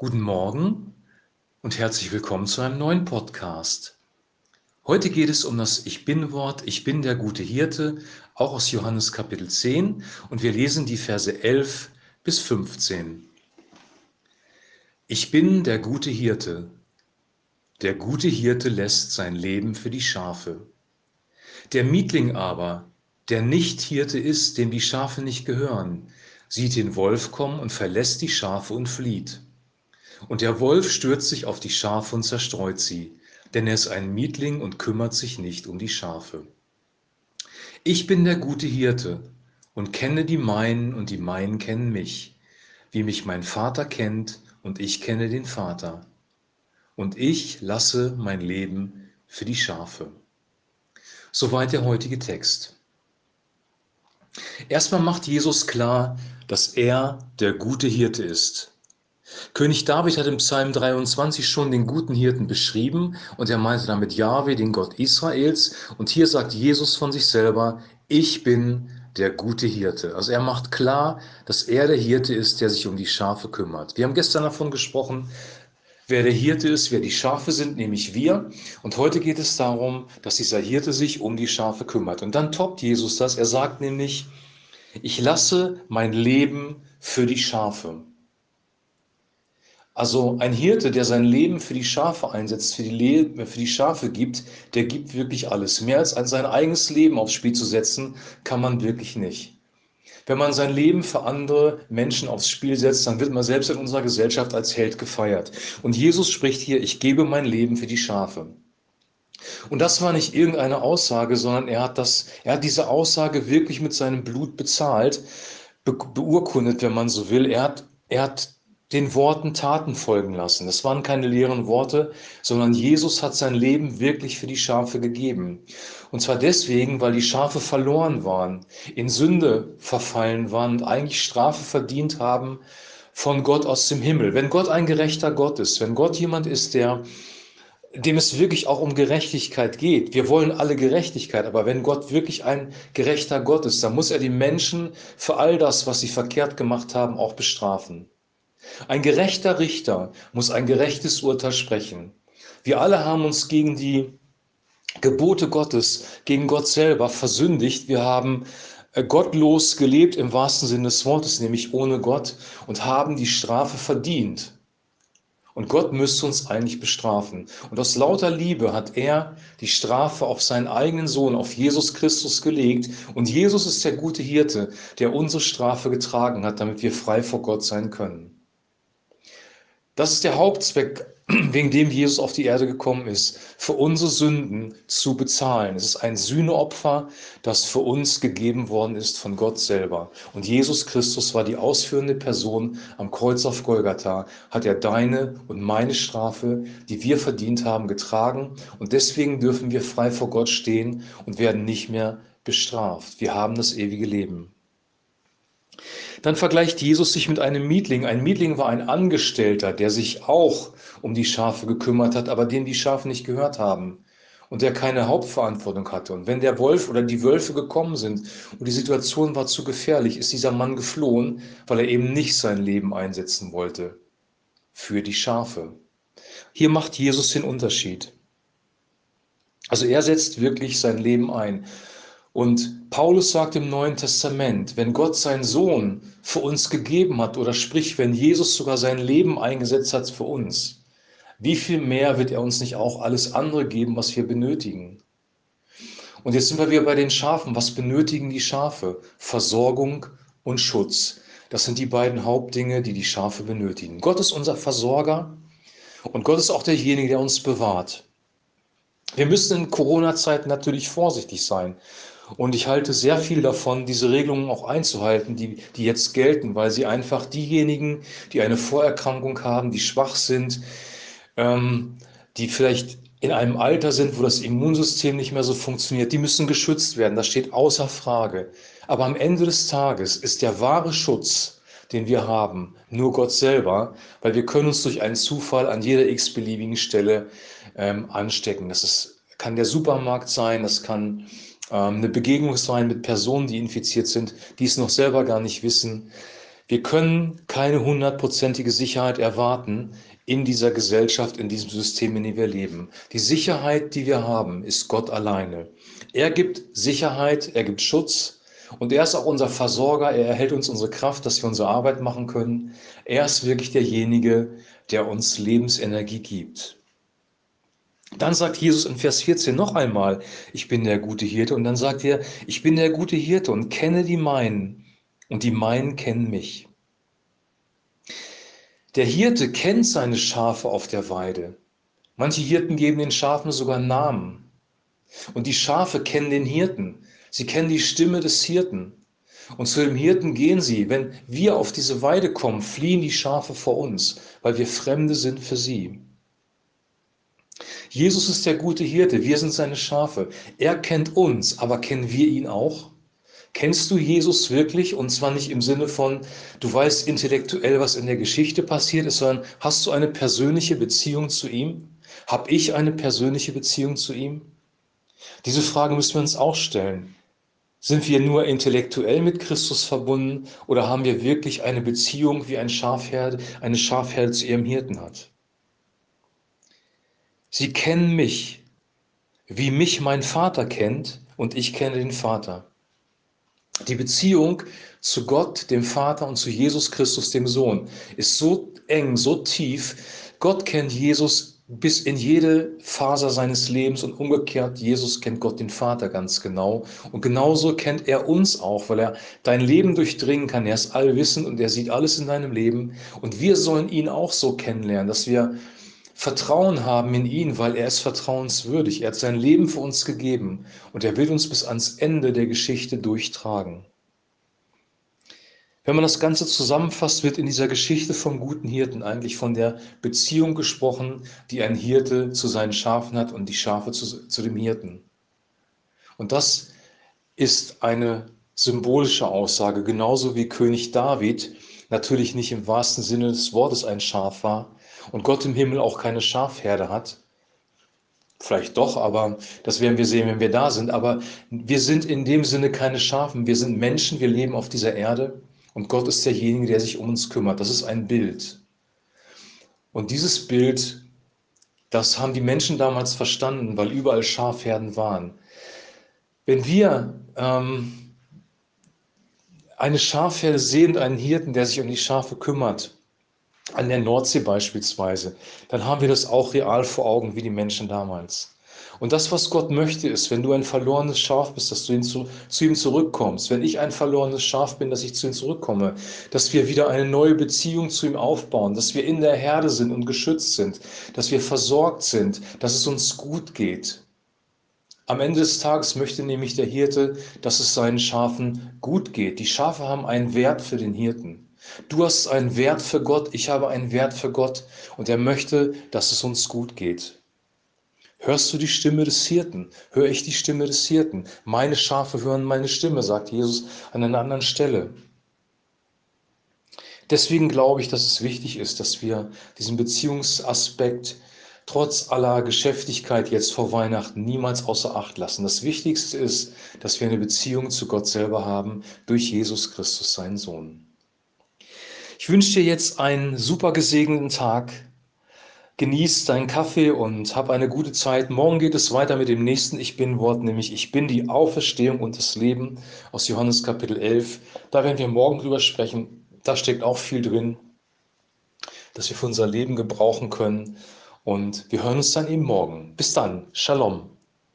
Guten Morgen und herzlich willkommen zu einem neuen Podcast. Heute geht es um das Ich bin-Wort, ich bin der gute Hirte, auch aus Johannes Kapitel 10 und wir lesen die Verse 11 bis 15. Ich bin der gute Hirte. Der gute Hirte lässt sein Leben für die Schafe. Der Mietling aber, der nicht Hirte ist, dem die Schafe nicht gehören, sieht den Wolf kommen und verlässt die Schafe und flieht. Und der Wolf stürzt sich auf die Schafe und zerstreut sie, denn er ist ein Mietling und kümmert sich nicht um die Schafe. Ich bin der gute Hirte und kenne die meinen und die meinen kennen mich, wie mich mein Vater kennt und ich kenne den Vater. Und ich lasse mein Leben für die Schafe. Soweit der heutige Text. Erstmal macht Jesus klar, dass er der gute Hirte ist. König David hat im Psalm 23 schon den guten Hirten beschrieben und er meinte damit Jahwe, den Gott Israels. Und hier sagt Jesus von sich selber, ich bin der gute Hirte. Also er macht klar, dass er der Hirte ist, der sich um die Schafe kümmert. Wir haben gestern davon gesprochen, wer der Hirte ist, wer die Schafe sind, nämlich wir. Und heute geht es darum, dass dieser Hirte sich um die Schafe kümmert. Und dann toppt Jesus das. Er sagt nämlich, ich lasse mein Leben für die Schafe. Also ein Hirte, der sein Leben für die Schafe einsetzt, für die, Le für die Schafe gibt, der gibt wirklich alles. Mehr als sein eigenes Leben aufs Spiel zu setzen, kann man wirklich nicht. Wenn man sein Leben für andere Menschen aufs Spiel setzt, dann wird man selbst in unserer Gesellschaft als Held gefeiert. Und Jesus spricht hier, ich gebe mein Leben für die Schafe. Und das war nicht irgendeine Aussage, sondern er hat, das, er hat diese Aussage wirklich mit seinem Blut bezahlt, be beurkundet, wenn man so will. Er hat, er hat den Worten Taten folgen lassen. Das waren keine leeren Worte, sondern Jesus hat sein Leben wirklich für die Schafe gegeben. Und zwar deswegen, weil die Schafe verloren waren, in Sünde verfallen waren und eigentlich Strafe verdient haben von Gott aus dem Himmel. Wenn Gott ein gerechter Gott ist, wenn Gott jemand ist, der dem es wirklich auch um Gerechtigkeit geht. Wir wollen alle Gerechtigkeit, aber wenn Gott wirklich ein gerechter Gott ist, dann muss er die Menschen für all das, was sie verkehrt gemacht haben, auch bestrafen. Ein gerechter Richter muss ein gerechtes Urteil sprechen. Wir alle haben uns gegen die Gebote Gottes, gegen Gott selber versündigt. Wir haben äh, gottlos gelebt im wahrsten Sinne des Wortes, nämlich ohne Gott und haben die Strafe verdient. Und Gott müsste uns eigentlich bestrafen. Und aus lauter Liebe hat er die Strafe auf seinen eigenen Sohn, auf Jesus Christus gelegt. Und Jesus ist der gute Hirte, der unsere Strafe getragen hat, damit wir frei vor Gott sein können. Das ist der Hauptzweck, wegen dem Jesus auf die Erde gekommen ist, für unsere Sünden zu bezahlen. Es ist ein Sühneopfer, das für uns gegeben worden ist von Gott selber. Und Jesus Christus war die ausführende Person am Kreuz auf Golgatha, hat er deine und meine Strafe, die wir verdient haben, getragen. Und deswegen dürfen wir frei vor Gott stehen und werden nicht mehr bestraft. Wir haben das ewige Leben. Dann vergleicht Jesus sich mit einem Mietling. Ein Mietling war ein Angestellter, der sich auch um die Schafe gekümmert hat, aber dem die Schafe nicht gehört haben und der keine Hauptverantwortung hatte. Und wenn der Wolf oder die Wölfe gekommen sind und die Situation war zu gefährlich, ist dieser Mann geflohen, weil er eben nicht sein Leben einsetzen wollte für die Schafe. Hier macht Jesus den Unterschied. Also er setzt wirklich sein Leben ein. Und Paulus sagt im Neuen Testament, wenn Gott seinen Sohn für uns gegeben hat, oder sprich, wenn Jesus sogar sein Leben eingesetzt hat für uns, wie viel mehr wird er uns nicht auch alles andere geben, was wir benötigen? Und jetzt sind wir wieder bei den Schafen. Was benötigen die Schafe? Versorgung und Schutz. Das sind die beiden Hauptdinge, die die Schafe benötigen. Gott ist unser Versorger und Gott ist auch derjenige, der uns bewahrt. Wir müssen in Corona-Zeiten natürlich vorsichtig sein. Und ich halte sehr viel davon, diese Regelungen auch einzuhalten, die, die jetzt gelten, weil sie einfach diejenigen, die eine Vorerkrankung haben, die schwach sind, ähm, die vielleicht in einem Alter sind, wo das Immunsystem nicht mehr so funktioniert, die müssen geschützt werden. Das steht außer Frage. Aber am Ende des Tages ist der wahre Schutz, den wir haben, nur Gott selber, weil wir können uns durch einen Zufall an jeder x-beliebigen Stelle ähm, anstecken. Das ist, kann der Supermarkt sein, das kann eine Begegnung sein mit Personen, die infiziert sind, die es noch selber gar nicht wissen. Wir können keine hundertprozentige Sicherheit erwarten in dieser Gesellschaft, in diesem System, in dem wir leben. Die Sicherheit, die wir haben, ist Gott alleine. Er gibt Sicherheit, er gibt Schutz und er ist auch unser Versorger. Er erhält uns unsere Kraft, dass wir unsere Arbeit machen können. Er ist wirklich derjenige, der uns Lebensenergie gibt. Dann sagt Jesus in Vers 14 noch einmal, ich bin der gute Hirte. Und dann sagt er, ich bin der gute Hirte und kenne die meinen und die meinen kennen mich. Der Hirte kennt seine Schafe auf der Weide. Manche Hirten geben den Schafen sogar Namen. Und die Schafe kennen den Hirten. Sie kennen die Stimme des Hirten. Und zu dem Hirten gehen sie. Wenn wir auf diese Weide kommen, fliehen die Schafe vor uns, weil wir Fremde sind für sie. Jesus ist der gute Hirte, wir sind seine Schafe. Er kennt uns, aber kennen wir ihn auch? Kennst du Jesus wirklich? Und zwar nicht im Sinne von, du weißt intellektuell, was in der Geschichte passiert ist, sondern hast du eine persönliche Beziehung zu ihm? Hab ich eine persönliche Beziehung zu ihm? Diese Frage müssen wir uns auch stellen. Sind wir nur intellektuell mit Christus verbunden oder haben wir wirklich eine Beziehung wie ein Schafherde, eine Schafherde zu ihrem Hirten hat? Sie kennen mich, wie mich mein Vater kennt und ich kenne den Vater. Die Beziehung zu Gott, dem Vater und zu Jesus Christus, dem Sohn, ist so eng, so tief. Gott kennt Jesus bis in jede Faser seines Lebens und umgekehrt, Jesus kennt Gott den Vater ganz genau. Und genauso kennt er uns auch, weil er dein Leben durchdringen kann. Er ist allwissend und er sieht alles in deinem Leben. Und wir sollen ihn auch so kennenlernen, dass wir Vertrauen haben in ihn, weil er ist vertrauenswürdig. Er hat sein Leben für uns gegeben und er will uns bis ans Ende der Geschichte durchtragen. Wenn man das Ganze zusammenfasst, wird in dieser Geschichte vom guten Hirten eigentlich von der Beziehung gesprochen, die ein Hirte zu seinen Schafen hat und die Schafe zu, zu dem Hirten. Und das ist eine symbolische Aussage, genauso wie König David natürlich nicht im wahrsten Sinne des Wortes ein Schaf war, und Gott im Himmel auch keine Schafherde hat. Vielleicht doch, aber das werden wir sehen, wenn wir da sind. Aber wir sind in dem Sinne keine Schafen. Wir sind Menschen, wir leben auf dieser Erde und Gott ist derjenige, der sich um uns kümmert. Das ist ein Bild. Und dieses Bild, das haben die Menschen damals verstanden, weil überall Schafherden waren. Wenn wir ähm, eine Schafherde sehen, einen Hirten, der sich um die Schafe kümmert, an der Nordsee beispielsweise, dann haben wir das auch real vor Augen wie die Menschen damals. Und das, was Gott möchte, ist, wenn du ein verlorenes Schaf bist, dass du zu, zu, ihm zurückkommst. Wenn ich ein verlorenes Schaf bin, dass ich zu ihm zurückkomme. Dass wir wieder eine neue Beziehung zu ihm aufbauen. Dass wir in der Herde sind und geschützt sind. Dass wir versorgt sind. Dass es uns gut geht. Am Ende des Tages möchte nämlich der Hirte, dass es seinen Schafen gut geht. Die Schafe haben einen Wert für den Hirten. Du hast einen Wert für Gott, ich habe einen Wert für Gott und er möchte, dass es uns gut geht. Hörst du die Stimme des Hirten? Höre ich die Stimme des Hirten? Meine Schafe hören meine Stimme, sagt Jesus an einer anderen Stelle. Deswegen glaube ich, dass es wichtig ist, dass wir diesen Beziehungsaspekt trotz aller Geschäftigkeit jetzt vor Weihnachten niemals außer Acht lassen. Das Wichtigste ist, dass wir eine Beziehung zu Gott selber haben durch Jesus Christus, seinen Sohn. Ich wünsche dir jetzt einen super gesegneten Tag. Genieß deinen Kaffee und hab eine gute Zeit. Morgen geht es weiter mit dem nächsten Ich bin Wort, nämlich Ich bin die Auferstehung und das Leben aus Johannes Kapitel 11. Da werden wir morgen drüber sprechen. Da steckt auch viel drin, dass wir für unser Leben gebrauchen können. Und wir hören uns dann eben morgen. Bis dann. Shalom.